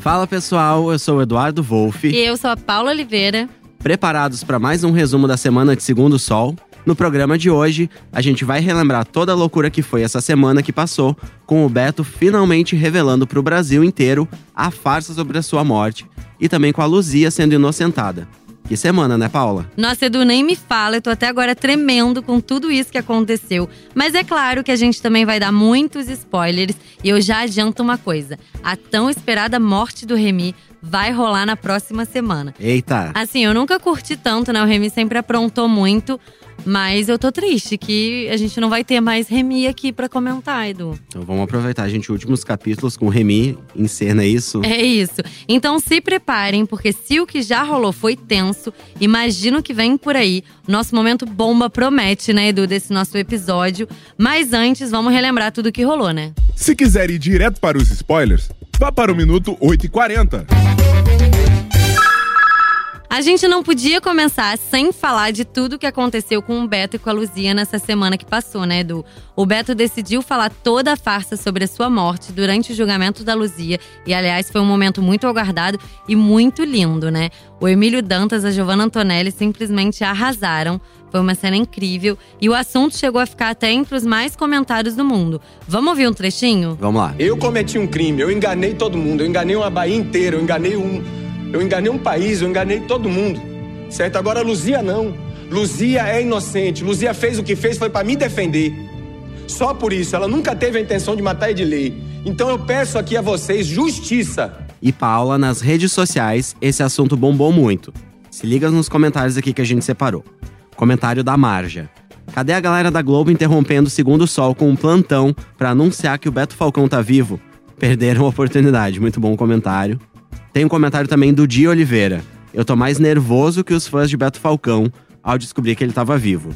Fala pessoal, eu sou o Eduardo Wolff. E eu sou a Paula Oliveira. Preparados para mais um resumo da semana de Segundo Sol? No programa de hoje, a gente vai relembrar toda a loucura que foi essa semana que passou, com o Beto finalmente revelando para o Brasil inteiro a farsa sobre a sua morte e também com a Luzia sendo inocentada. Que semana, né, Paula? Nossa, Edu, nem me fala, eu tô até agora tremendo com tudo isso que aconteceu. Mas é claro que a gente também vai dar muitos spoilers e eu já adianto uma coisa: a tão esperada morte do Remy vai rolar na próxima semana. Eita! Assim, eu nunca curti tanto, né? O Remy sempre aprontou muito. Mas eu tô triste que a gente não vai ter mais Remy aqui para comentar, Edu. Então vamos aproveitar, gente, últimos capítulos com Remy em cena, é isso? É isso. Então se preparem, porque se o que já rolou foi tenso, imagina o que vem por aí. Nosso momento bomba promete, né, Edu, desse nosso episódio. Mas antes, vamos relembrar tudo o que rolou, né? Se quiser ir direto para os spoilers, vá para o minuto 8 e 40. A gente não podia começar sem falar de tudo que aconteceu com o Beto e com a Luzia nessa semana que passou, né, Edu? O Beto decidiu falar toda a farsa sobre a sua morte durante o julgamento da Luzia. E, aliás, foi um momento muito aguardado e muito lindo, né? O Emílio Dantas e a Giovanna Antonelli simplesmente arrasaram. Foi uma cena incrível e o assunto chegou a ficar até entre os mais comentados do mundo. Vamos ouvir um trechinho? Vamos lá. Eu cometi um crime, eu enganei todo mundo, eu enganei uma Bahia inteira, eu enganei um eu enganei um país, eu enganei todo mundo. Certo? Agora Luzia não. Luzia é inocente. Luzia fez o que fez foi para me defender. Só por isso, ela nunca teve a intenção de matar Edilei. Então eu peço aqui a vocês justiça. E Paula, nas redes sociais, esse assunto bombou muito. Se liga nos comentários aqui que a gente separou. Comentário da Marja. Cadê a galera da Globo interrompendo o Segundo Sol com um plantão para anunciar que o Beto Falcão tá vivo? Perderam a oportunidade. Muito bom comentário. Tem um comentário também do Di Oliveira. Eu tô mais nervoso que os fãs de Beto Falcão ao descobrir que ele estava vivo.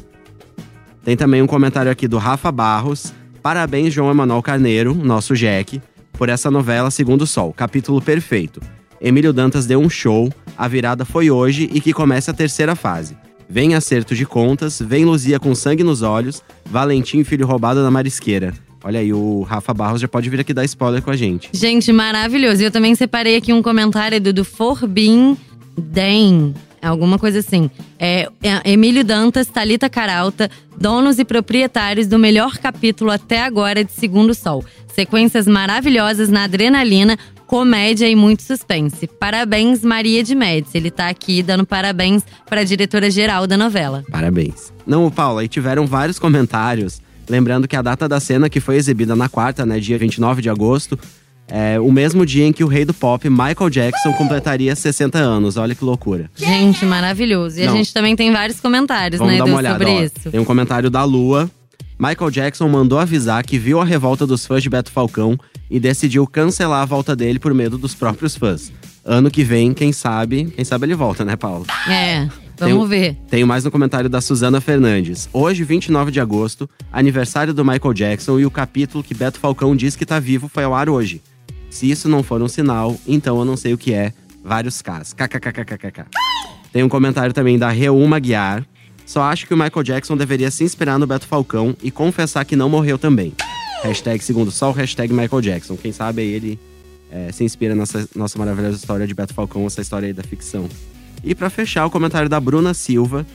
Tem também um comentário aqui do Rafa Barros. Parabéns, João Emanuel Carneiro, nosso Jack, por essa novela Segundo o Sol, capítulo perfeito. Emílio Dantas deu um show, a virada foi hoje e que começa a terceira fase. Vem acerto de contas, vem Luzia com sangue nos olhos, Valentim, filho roubado da marisqueira. Olha aí, o Rafa Barros já pode vir aqui dar spoiler com a gente. Gente, maravilhoso. E eu também separei aqui um comentário do, do Forbin Den. Alguma coisa assim. É, é, Emílio Dantas, Talita Caralta, donos e proprietários do melhor capítulo até agora de Segundo Sol. Sequências maravilhosas na adrenalina, comédia e muito suspense. Parabéns, Maria de Médici. Ele tá aqui dando parabéns para a diretora geral da novela. Parabéns. Não, Paula, e tiveram vários comentários Lembrando que a data da cena, que foi exibida na quarta, né, dia 29 de agosto, é o mesmo dia em que o rei do pop, Michael Jackson, completaria 60 anos. Olha que loucura. Gente, maravilhoso. E Não. a gente também tem vários comentários, Vamos né, dar uma olhada, sobre ó. isso. Tem um comentário da Lua. Michael Jackson mandou avisar que viu a revolta dos fãs de Beto Falcão e decidiu cancelar a volta dele por medo dos próprios fãs. Ano que vem, quem sabe, quem sabe ele volta, né, Paulo? É. Vamos ver. Tenho mais no comentário da Suzana Fernandes. Hoje, 29 de agosto, aniversário do Michael Jackson e o capítulo que Beto Falcão diz que tá vivo foi ao ar hoje. Se isso não for um sinal, então eu não sei o que é. Vários Ks. KKKKKK. Tem um comentário também da Reuma Guiar. Só acho que o Michael Jackson deveria se inspirar no Beto Falcão e confessar que não morreu também. Hashtag segundo sol, hashtag Michael Jackson. Quem sabe aí ele é, se inspira nessa nossa maravilhosa história de Beto Falcão, essa história aí da ficção. E para fechar, o comentário da Bruna Silva,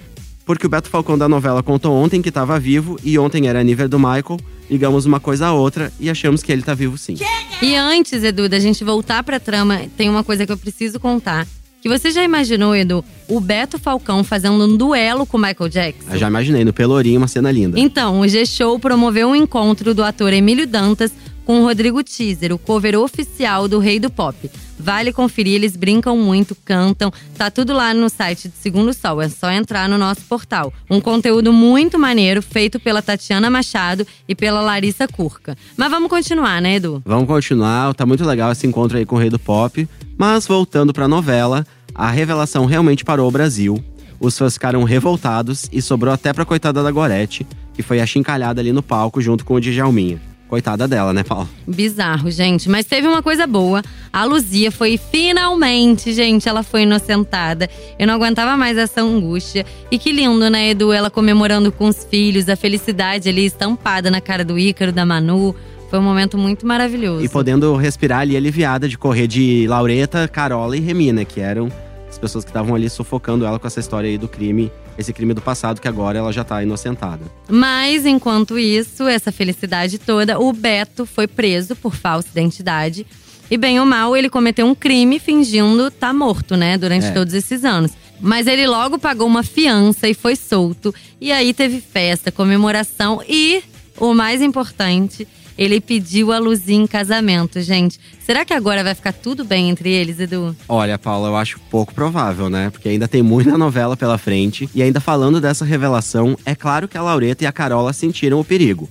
porque o Beto Falcão da novela contou ontem que estava vivo e ontem era nível do Michael. Ligamos uma coisa a outra e achamos que ele tá vivo sim. E antes, Edu, da gente voltar pra trama, tem uma coisa que eu preciso contar. Que você já imaginou, Edu, o Beto Falcão fazendo um duelo com o Michael Jackson? Eu já imaginei, no Pelourinho, uma cena linda. Então, o G-Show promoveu um encontro do ator Emílio Dantas com o Rodrigo Teaser, o cover oficial do Rei do Pop. Vale conferir, eles brincam muito, cantam. Tá tudo lá no site do Segundo Sol, é só entrar no nosso portal. Um conteúdo muito maneiro, feito pela Tatiana Machado e pela Larissa Curca. Mas vamos continuar, né, Edu? Vamos continuar, tá muito legal esse encontro aí com o Rei do Pop. Mas voltando pra novela, a revelação realmente parou o Brasil. Os fãs ficaram revoltados e sobrou até pra coitada da Gorete, que foi achincalhada ali no palco junto com o Djalminha. Coitada dela, né, Paulo? Bizarro, gente. Mas teve uma coisa boa. A Luzia foi finalmente, gente, ela foi inocentada. Eu não aguentava mais essa angústia. E que lindo, né, Edu? Ela comemorando com os filhos, a felicidade ali estampada na cara do Ícaro, da Manu. Foi um momento muito maravilhoso. E podendo respirar ali aliviada de correr de Laureta, Carola e Remi, né? Que eram as pessoas que estavam ali sufocando ela com essa história aí do crime, esse crime do passado, que agora ela já tá inocentada. Mas, enquanto isso, essa felicidade toda, o Beto foi preso por falsa identidade. E bem ou mal, ele cometeu um crime fingindo estar tá morto, né? Durante É. todos esses anos. Mas ele logo pagou uma fiança e foi solto. E aí teve festa, comemoração e, o mais importante, ele pediu a Luzinha em casamento, gente. Será que agora vai ficar tudo bem entre eles, Edu? Olha, Paula, eu acho pouco provável, né? Porque ainda tem muita novela pela frente. E ainda falando dessa revelação, é claro que a Laureta e a Carola sentiram o perigo.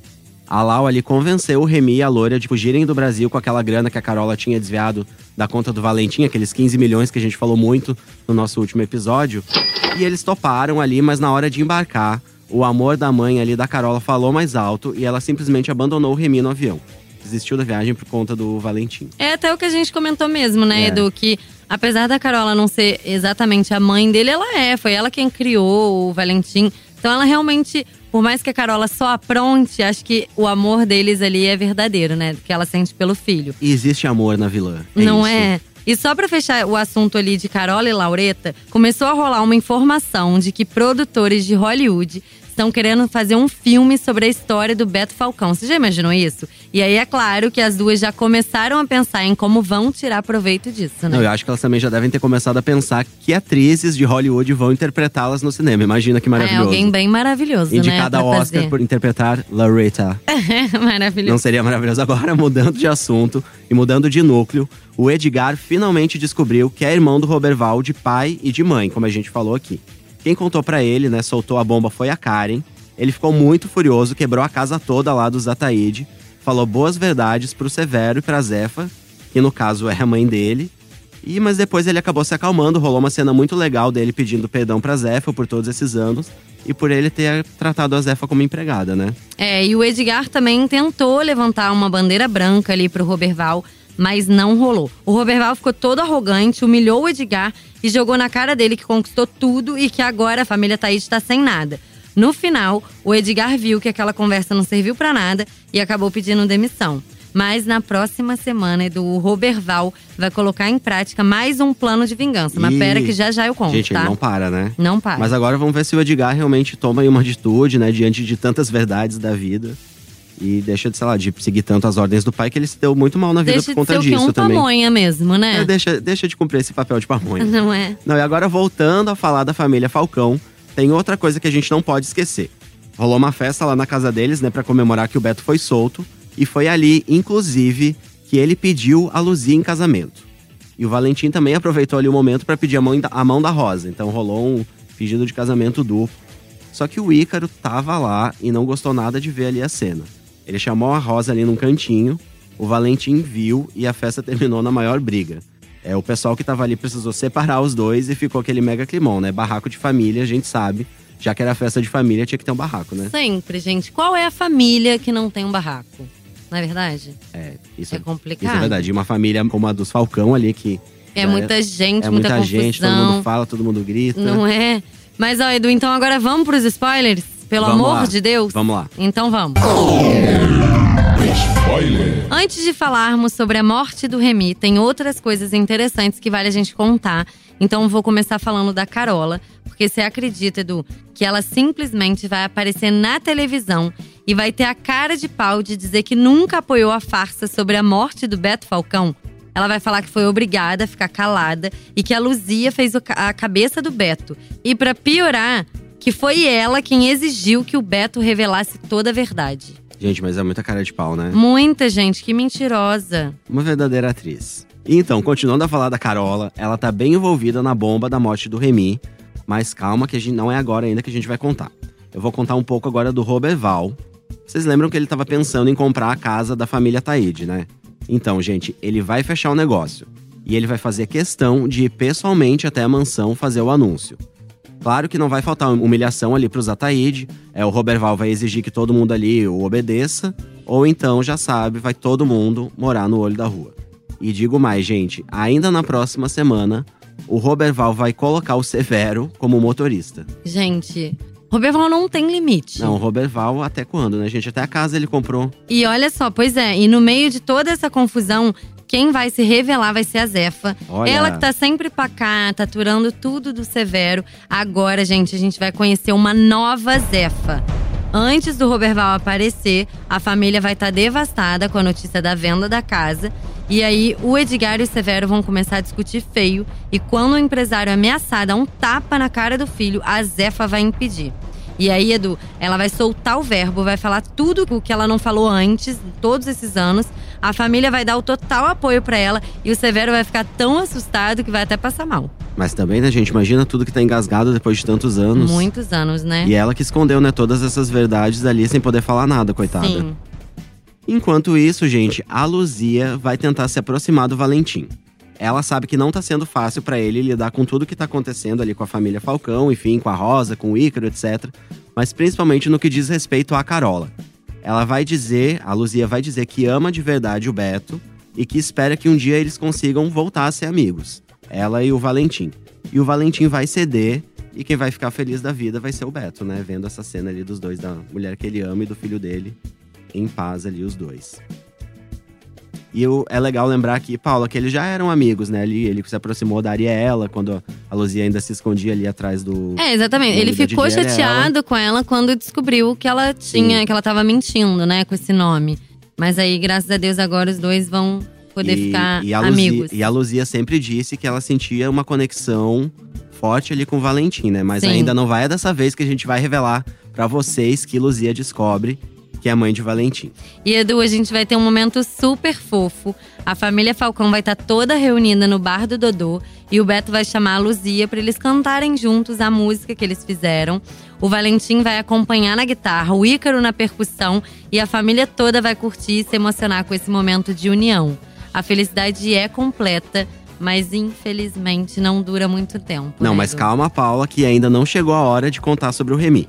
A Lau ali convenceu o Remy e a Loura de fugirem do Brasil com aquela grana que a Carola tinha desviado da conta do Valentim, aqueles 15 milhões que a gente falou muito no nosso último episódio. E eles toparam ali, mas na hora de embarcar, o amor da mãe ali da Carola falou mais alto e ela simplesmente abandonou o Remy no avião. Desistiu da viagem por conta do Valentim. É até o que a gente comentou mesmo, né, É. Edu? Que apesar da Carola não ser exatamente a mãe dele, ela é. Foi ela quem criou o Valentim. Então ela realmente, por mais que a Carola só apronte, acho que o amor deles ali é verdadeiro, né? Que ela sente pelo filho. E existe amor na vilã. É não isso. é? E só pra fechar o assunto ali de Carola e Laureta, começou a rolar uma informação de que produtores de Hollywood estão querendo fazer um filme sobre a história do Beto Falcão. Você já imaginou isso? E aí é claro que as duas já começaram a pensar em como vão tirar proveito disso, né? Não, eu acho que elas também já devem ter começado a pensar que atrizes de Hollywood vão interpretá-las no cinema. Imagina que É maravilhoso. alguém bem maravilhoso, Indicada né? ao pra Oscar fazer. por interpretar Loretta. maravilhoso. Não seria maravilhoso agora, mudando de assunto e mudando de núcleo, o Edgar finalmente descobriu que é irmão do Roberval de pai e de mãe, como a gente falou aqui. Quem contou pra ele, né, soltou a bomba foi a Karen. Ele ficou muito furioso, quebrou a casa toda lá dos Ataíde, falou boas verdades pro Severo e pra Zefa, que no caso é a mãe dele. E mas depois ele acabou se acalmando, rolou uma cena muito legal dele pedindo perdão pra Zefa por todos esses anos e por ele ter tratado a Zefa como empregada, né? É, e o Edgar também tentou levantar uma bandeira branca ali pro Roberval, mas não rolou. O Roberval ficou todo arrogante, humilhou o Edgar e jogou na cara dele que conquistou tudo e que agora a família Thaís tá sem nada. No final, o Edgar viu que aquela conversa não serviu pra nada e acabou pedindo demissão. Mas na próxima semana, Edu, o Roberval vai colocar em prática mais um plano de vingança. Mas Ih, pera que já já eu conto, Gente, tá? ele não para, né? Não para. Mas agora vamos ver se o Edgar realmente toma aí uma atitude, né, diante de tantas verdades da vida. E deixa de, sei lá, de seguir tanto as ordens do pai, que ele se deu muito mal na vida Deixa por de conta ser o que disso um também. pamonha mesmo, né? É, deixa, deixa de cumprir esse papel de pamonha. Não é? Não, e agora voltando a falar da família Falcão, tem outra coisa que a gente não pode esquecer. Rolou uma festa lá na casa deles, né, pra comemorar que o Beto foi solto. E foi ali, inclusive, que ele pediu a Luzia em casamento. E o Valentim também aproveitou ali o momento pra pedir a mão, da- a mão da Rosa. Então rolou um pedido de casamento duplo. Só que o Ícaro tava lá e não gostou nada de ver ali a cena. Ele chamou a Rosa ali num cantinho, o Valentim viu e a festa terminou na maior briga. É, o pessoal que tava ali precisou separar os dois e ficou aquele mega climão, né? Barraco de família, a gente sabe. Já que era festa de família, tinha que ter um barraco, né? Sempre, gente. Qual é a família que não tem um barraco? Não é verdade? É, isso É complicado. Isso é verdade. E uma família como a dos Falcão ali, que É já muita gente, é muita, muita confusão. gente, todo mundo fala, todo mundo grita. Não é? Mas, ó, Edu, então agora vamos pros spoilers? Pelo Vamos amor lá. de Deus? Vamos lá. Então vamos. Spoiler. Antes de falarmos sobre a morte do Remy, tem outras coisas interessantes que vale a gente contar. Então vou começar falando da Carola, porque você acredita, Edu, que ela simplesmente vai aparecer na televisão e vai ter a cara de pau de dizer que nunca apoiou a farsa sobre a morte do Beto Falcão? Ela vai falar que foi obrigada a ficar calada e que a Luzia fez a cabeça do Beto. E pra piorar, que foi ela quem exigiu que o Beto revelasse toda a verdade. Gente, mas é muita cara de pau, né? Muita gente, que mentirosa. Uma verdadeira atriz. E então, continuando a falar da Carola, ela tá bem envolvida na bomba da morte do Remy. Mas calma que a gente não é agora ainda que a gente vai contar. Eu vou contar um pouco agora do Roberval. Vocês lembram que ele tava pensando em comprar a casa da família Taíde, né? Então, gente, ele vai fechar o negócio. E ele vai fazer questão de ir pessoalmente até a mansão fazer o anúncio. Claro que não vai faltar humilhação ali pros Ataíde. É, o Roberval vai exigir que todo mundo ali o obedeça. Ou então, já sabe, vai todo mundo morar no olho da rua. E digo mais, gente, ainda na próxima semana, o Roberval vai colocar o Severo como motorista. Gente, Roberval não tem limite. Não, o Roberval até quando, né, gente? Até a casa ele comprou. E olha só, pois é, e no meio de toda essa confusão, quem vai se revelar vai ser a Zefa. Olha. Ela que tá sempre pacata, aturando tudo do Severo. Agora, gente, a gente vai conhecer uma nova Zefa. Antes do Roberval aparecer, a família vai estar tá devastada com a notícia da venda da casa. E aí, o Edgar e o Severo vão começar a discutir feio. E quando o empresário ameaçar dar um tapa na cara do filho, a Zefa vai impedir. E aí, Edu, ela vai soltar o verbo, vai falar tudo o que ela não falou antes, todos esses anos. A família vai dar o total apoio para ela e o Severo vai ficar tão assustado que vai até passar mal. Mas também, né, gente? Imagina tudo que tá engasgado depois de tantos anos. Muitos anos, né? E ela que escondeu, né, todas essas verdades ali sem poder falar nada, coitada. Sim. Enquanto isso, gente, a Luzia vai tentar se aproximar do Valentim. Ela sabe que não tá sendo fácil para ele lidar com tudo que tá acontecendo ali com a família Falcão, enfim, com a Rosa, com o Ícaro, etc. Mas principalmente no que diz respeito à Carola. Ela vai dizer, a Luzia vai dizer que ama de verdade o Beto e que espera que um dia eles consigam voltar a ser amigos. Ela e o Valentim. E o Valentim vai ceder e quem vai ficar feliz da vida vai ser o Beto, né? Vendo essa cena ali dos dois, da mulher que ele ama e do filho dele em paz ali, os dois. E eu, é legal lembrar aqui, Paula, que eles já eram amigos, né? Ele, ele se aproximou da Ariela, quando a Luzia ainda se escondia ali atrás do. É, exatamente. O Ele ficou Didi era chateado com ela quando descobriu que ela tinha, Sim. que ela tava mentindo, né, com esse nome. Mas aí, graças a Deus, agora os dois vão poder e, ficar e Luzia, amigos. E a Luzia sempre disse que ela sentia uma conexão forte ali com o Valentim, né? Mas Sim. ainda não vai é dessa vez que a gente vai revelar pra vocês que Luzia descobre que é a mãe de Valentim. E Edu, a gente vai ter um momento super fofo. A família Falcão vai estar toda reunida no bar do Dodô e o Beto vai chamar a Luzia para eles cantarem juntos a música que eles fizeram. O Valentim vai acompanhar na guitarra, o Ícaro na percussão e a família toda vai curtir e se emocionar com esse momento de união. A felicidade é completa, mas infelizmente não dura muito tempo. Não, né, mas calma, Paula, que ainda não chegou a hora de contar sobre o Remy.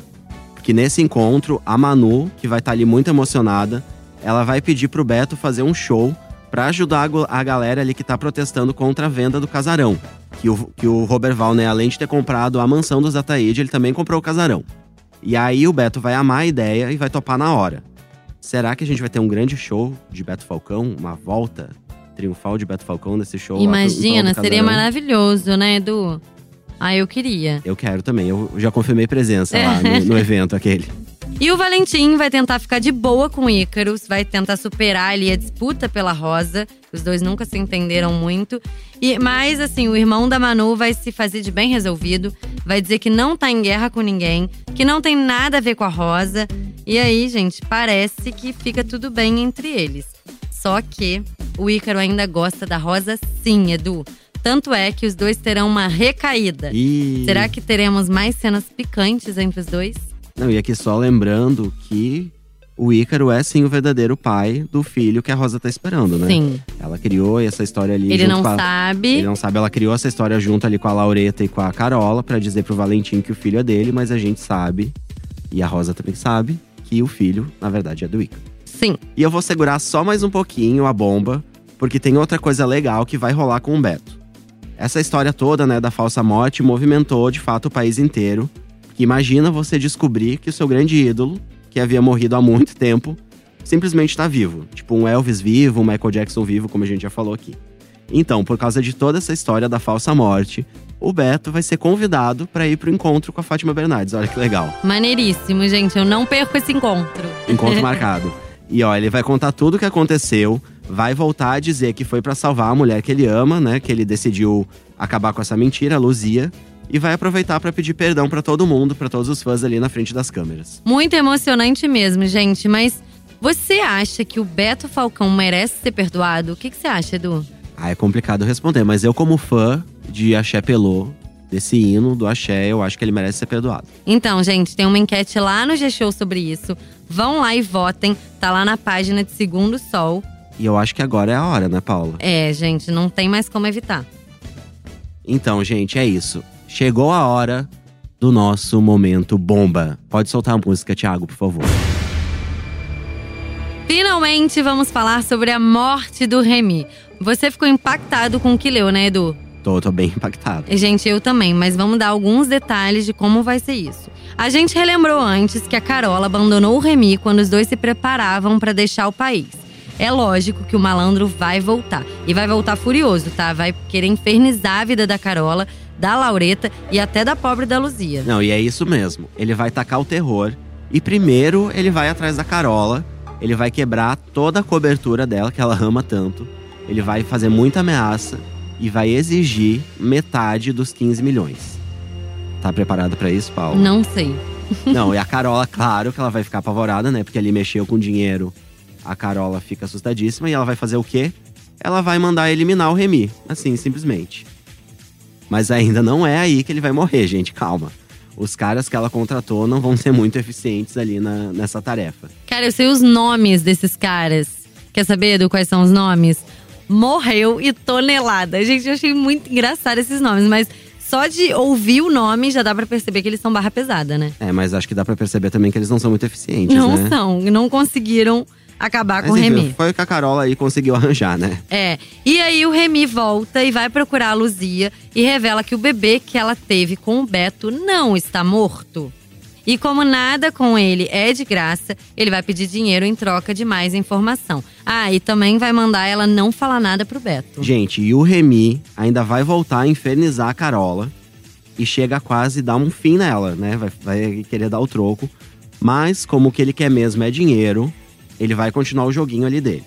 Porque nesse encontro, a Manu, que vai estar ali muito emocionada, ela vai pedir pro Beto fazer um show pra ajudar a galera ali que tá protestando contra a venda do casarão. Que o, que o Roberval, né, além de ter comprado a mansão dos Ataíde, ele também comprou o casarão. E aí o Beto vai amar a ideia e vai topar na hora. Será que a gente vai ter um grande show de Beto Falcão? Uma volta triunfal de Beto Falcão nesse show? lá pro- Imagina, seria maravilhoso, né, Edu? Ah, eu queria. Eu quero também. Eu já confirmei presença É. lá no, no evento aquele. E o Valentim vai tentar ficar de boa com o Ícaros, vai tentar superar ali a disputa pela Rosa. Os dois nunca se entenderam muito. E Mas, assim, o irmão da Manu vai se fazer de bem resolvido, vai dizer que não tá em guerra com ninguém, que não tem nada a ver com a Rosa. E aí, gente, parece que fica tudo bem entre eles. Só que o Ícaro ainda gosta da Rosa, sim, Edu. Tanto é que os dois terão uma recaída. E... Será que teremos mais cenas picantes entre os dois? Não, e aqui só lembrando que o Ícaro é sim o verdadeiro pai do filho que a Rosa tá esperando, né? Sim. Ela criou essa história ali Ele não a... sabe. Ele não sabe, ela criou essa história junto ali com a Laureta e com a Carola pra dizer pro Valentim que o filho é dele, mas a gente sabe, e a Rosa também sabe, que o filho, na verdade, é do Ícaro. Sim. E eu vou segurar só mais um pouquinho a bomba, porque tem outra coisa legal que vai rolar com o Beto. Essa história toda, né, da falsa morte movimentou de fato o país inteiro. Que imagina você descobrir que o seu grande ídolo, que havia morrido há muito tempo, simplesmente está vivo. Tipo um Elvis vivo, um Michael Jackson vivo, como a gente já falou aqui. Então, por causa de toda essa história da falsa morte, o Beto vai ser convidado para ir pro encontro com a Fátima Bernardes. Olha que legal. Maneiríssimo, gente. Eu não perco esse encontro. Encontro marcado. E ó, ele vai contar tudo o que aconteceu, vai voltar a dizer que foi pra salvar a mulher que ele ama, né? Que ele decidiu acabar com essa mentira, a Luzia, e vai aproveitar pra pedir perdão pra todo mundo, pra todos os fãs ali na frente das câmeras. Muito emocionante mesmo, gente. Mas você acha que o Beto Falcão merece ser perdoado? O que, que você acha, Edu? Ah, é complicado responder, mas eu como fã de Axé Pelô, desse hino do Axé, eu acho que ele merece ser perdoado. Então, gente, tem uma enquete lá no G-Show sobre isso. Vão lá e votem. Tá lá na página de Segundo Sol. E eu acho que agora é a hora, né, Paula? É, gente, não tem mais como evitar. Então, gente, é isso. Chegou a hora do nosso momento bomba. Pode soltar a música, Thiago, por favor. Finalmente vamos falar sobre a morte do Remy. Você ficou impactado com o que leu, né, Edu? Tô, tô bem impactado. Gente, eu também, mas vamos dar alguns detalhes de como vai ser isso. A gente relembrou antes que a Carola abandonou o Remy quando os dois se preparavam para deixar o país. É lógico que o malandro vai voltar. E vai voltar furioso, tá? Vai querer infernizar a vida da Carola, da Laureta e até da pobre da Luzia. Não, e é isso mesmo. Ele vai tacar o terror. E primeiro ele vai atrás da Carola. Ele vai quebrar toda a cobertura dela, que ela ama tanto. Ele vai fazer muita ameaça e vai exigir metade dos 15 milhões. Tá preparado pra isso, Paulo? Não sei. Não, e a Carola, claro que ela vai ficar apavorada, né? Porque ele mexeu com dinheiro. A Carola fica assustadíssima e ela vai fazer o quê? Ela vai mandar eliminar o Remy, assim, simplesmente. Mas ainda não é aí que ele vai morrer, gente, calma. Os caras que ela contratou não vão ser muito eficientes ali na, nessa tarefa. Cara, eu sei os nomes desses caras. Quer saber do quais são os nomes? Morreu e tonelada. Gente, eu achei muito engraçado esses nomes, mas só de ouvir o nome já dá pra perceber que eles são barra pesada, né? É, mas acho que dá pra perceber também que eles não são muito eficientes, não né? são, não conseguiram acabar com o Mas enfim, Remy. foi o que a Carola aí conseguiu arranjar, né? É. E aí o Remy volta e vai procurar a Luzia e revela que o bebê que ela teve com o Beto não está morto. E como nada com ele é de graça, ele vai pedir dinheiro em troca de mais informação. Ah, e também vai mandar ela não falar nada pro Beto. Gente, e o Remy ainda vai voltar a infernizar a Carola e chega a quase dar um fim nela, né? Vai, vai querer dar o troco. Mas, como o que ele quer mesmo é dinheiro, ele vai continuar o joguinho ali dele.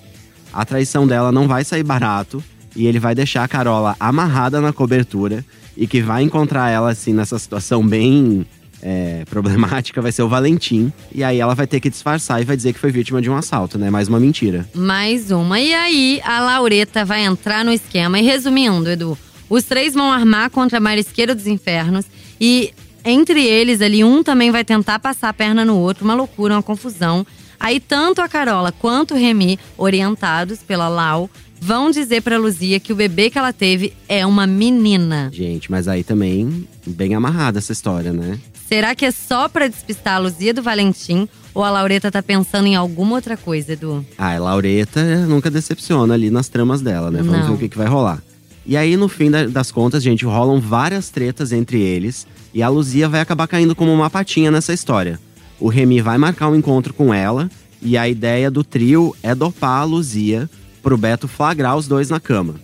A traição dela não vai sair barato e ele vai deixar a Carola amarrada na cobertura e que vai encontrar ela assim nessa situação bem é, problemática vai ser o Valentim. E aí ela vai ter que disfarçar e vai dizer que foi vítima de um assalto, né? Mais uma mentira. Mais uma. E aí, a Laureta vai entrar no esquema. E resumindo, Edu, os três vão armar contra a Marisqueira dos Infernos. E entre eles ali, um também vai tentar passar a perna no outro. Uma loucura, uma confusão. Aí, tanto a Carola quanto o Remy, orientados pela Lau, vão dizer pra Luzia que o bebê que ela teve é uma menina. Gente, mas aí também bem amarrada essa história, né? Será que é só pra despistar a Luzia do Valentim? Ou a Laureta tá pensando em alguma outra coisa, Edu? Ah, a Laureta nunca decepciona ali nas tramas dela, né? Vamos Não. ver o que, que vai rolar. E aí, no fim da- das contas, gente, rolam várias tretas entre eles. E a Luzia vai acabar caindo como uma patinha nessa história. O Remy vai marcar um encontro com ela. E a ideia do trio é dopar a Luzia pro Beto flagrar os dois na cama.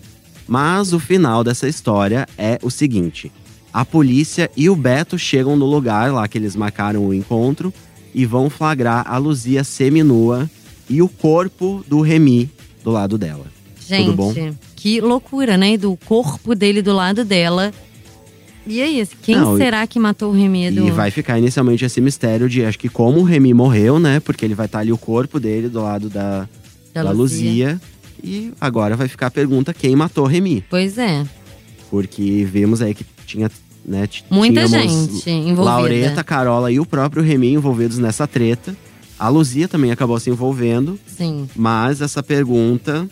Mas o final dessa história é o seguinte: a polícia e o Beto chegam no lugar lá que eles marcaram o encontro e vão flagrar a Luzia seminua e o corpo do Remy do lado dela. Gente, Tudo bom? que loucura, né? Do corpo dele do lado dela. E aí, quem Não, será que matou o Remy, Edu? E vai ficar inicialmente esse mistério de acho que como o Remy morreu, né? Porque ele vai estar ali o corpo dele do lado da, Da da, Luzia. Luzia. E agora vai ficar a pergunta quem matou o Remy. Pois é. Porque vimos aí que tinha, né? Muita gente envolvida. Laureta, Carola e o próprio Remy envolvidos nessa treta. A Luzia também acabou se envolvendo, Sim. mas essa pergunta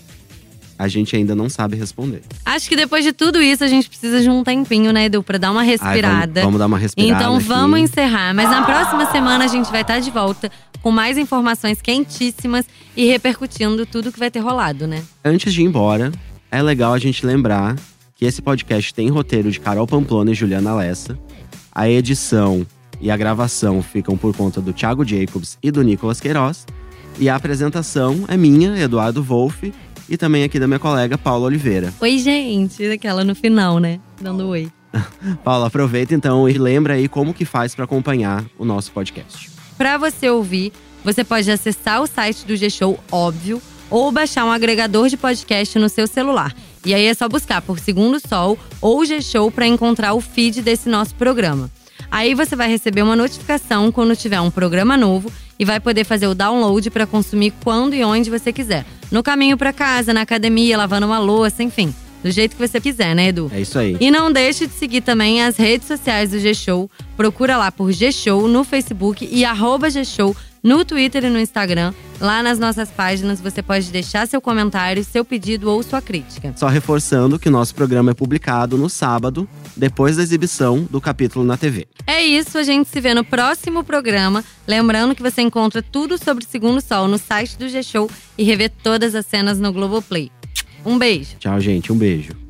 a gente ainda não sabe responder. Acho que depois de tudo isso, a gente precisa de um tempinho, né, Edu? Pra dar uma Ai, respirada. vamos, vamos dar uma respirada. Então aqui. vamos encerrar. Mas na próxima semana a gente vai estar de volta com mais informações quentíssimas e repercutindo tudo que vai ter rolado, né? Antes de ir embora, é legal a gente lembrar que esse podcast tem roteiro de Carol Pamplona e Juliana Lessa. A edição e a gravação ficam por conta do Thiago Jacobs e do Nicolas Queiroz. E a apresentação é minha, Eduardo Wolff, e também aqui da minha colega Paula Oliveira. Oi, gente. Daquela no final, né? Dando oi. Paula, aproveita então e lembra aí como que faz para acompanhar o nosso podcast. Para você ouvir, você pode acessar o site do G-Show, óbvio, ou baixar um agregador de podcast no seu celular. E aí é só buscar por Segundo Sol ou G-Show para encontrar o feed desse nosso programa. Aí você vai receber uma notificação quando tiver um programa novo e vai poder fazer o download para consumir quando e onde você quiser. No caminho para casa, na academia, lavando uma louça, enfim. Do jeito que você quiser, né, Edu? É isso aí. E não deixe de seguir também as redes sociais do G-Show. Procura lá por G-Show no Facebook e arroba G-Show no Twitter e no Instagram. Lá nas nossas páginas você pode deixar seu comentário, seu pedido ou sua crítica. Só reforçando que o nosso programa é publicado no sábado, depois da exibição do capítulo na TV. É isso, a gente se vê no próximo programa. Lembrando que você encontra tudo sobre o Segundo Sol no site do G-Show e revê todas as cenas no Globoplay. Um beijo! Tchau, gente. Um beijo.